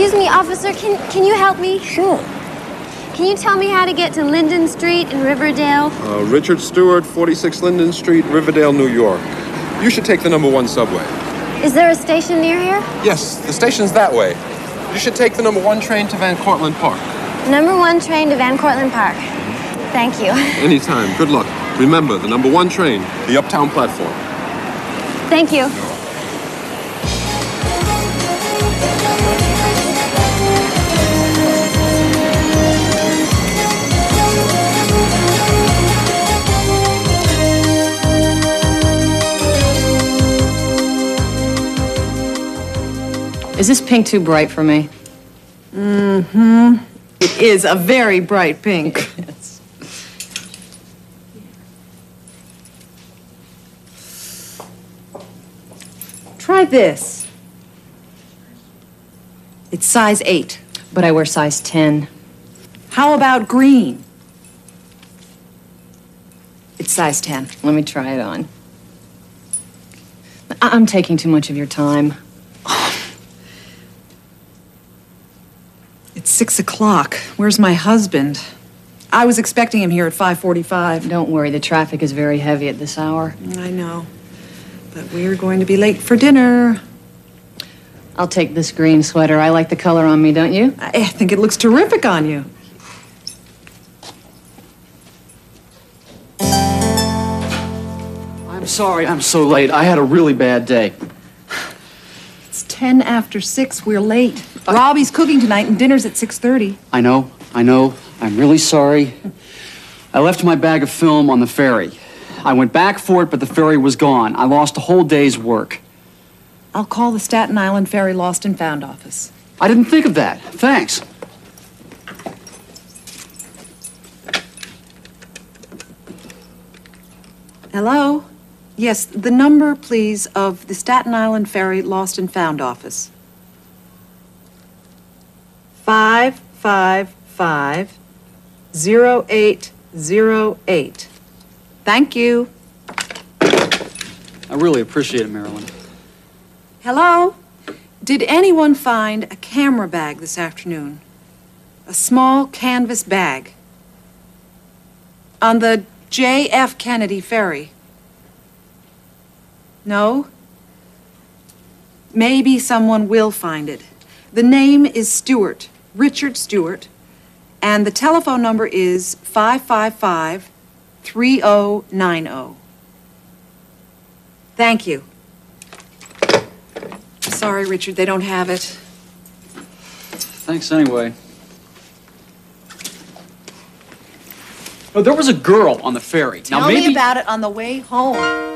officer, can, can you help me? Sure. Can you tell me how to get to Linden Street in Riverdale? Uh, Richard Stewart, 46 Linden Street, Riverdale, New York. You should take the number one subway. Is there a station near here? Yes, the station's that way. You should take the number one train to Van Cortlandt Park. Number one train to Van Cortlandt Park. Thank you. Anytime. Good luck. Remember, the number one train, the uptown platform. Thank you. Is this pink too bright for me? Mm-hmm. It is a very bright pink. yes. Try this. It's size 8. But I wear size 10. How about green? It's size 10. Let me try it on. I- I'm taking too much of your time. It's 6 o'clock. Where's my husband? I was expecting him here at 5:45. Don't worry, the traffic is very heavy at this hour. I know. But we're going to be late for dinner. I'll take this green sweater. I like the color on me, don't you? I think it looks terrific on you. I'm sorry I'm so late. I had a really bad day. It's 10 after 6. We're late. Robbie's cooking tonight and dinner's at 6:30. I know, I know. I'm really sorry. I left my bag of film on the ferry. I went back for it, but the ferry was gone. I lost a whole day's work. I'll call the Staten Island Ferry Lost and Found office. I didn't think of that. Thanks. Hello? Yes, the number, please, of the Staten Island Ferry Lost and Found office. Five, five, five, zero, eight, zero, eight. Thank you. I really appreciate it, Marilyn. Hello? Did anyone find a camera bag this afternoon? A small canvas bag? On the J.F. Kennedy ferry? No? Maybe someone will find it. The name is Stewart, Richard Stewart, and the telephone number is 555 3090. Thank you. Sorry, Richard, they don't have it. Thanks anyway. Oh, there was a girl on the ferry. Tell now maybe me about it on the way home.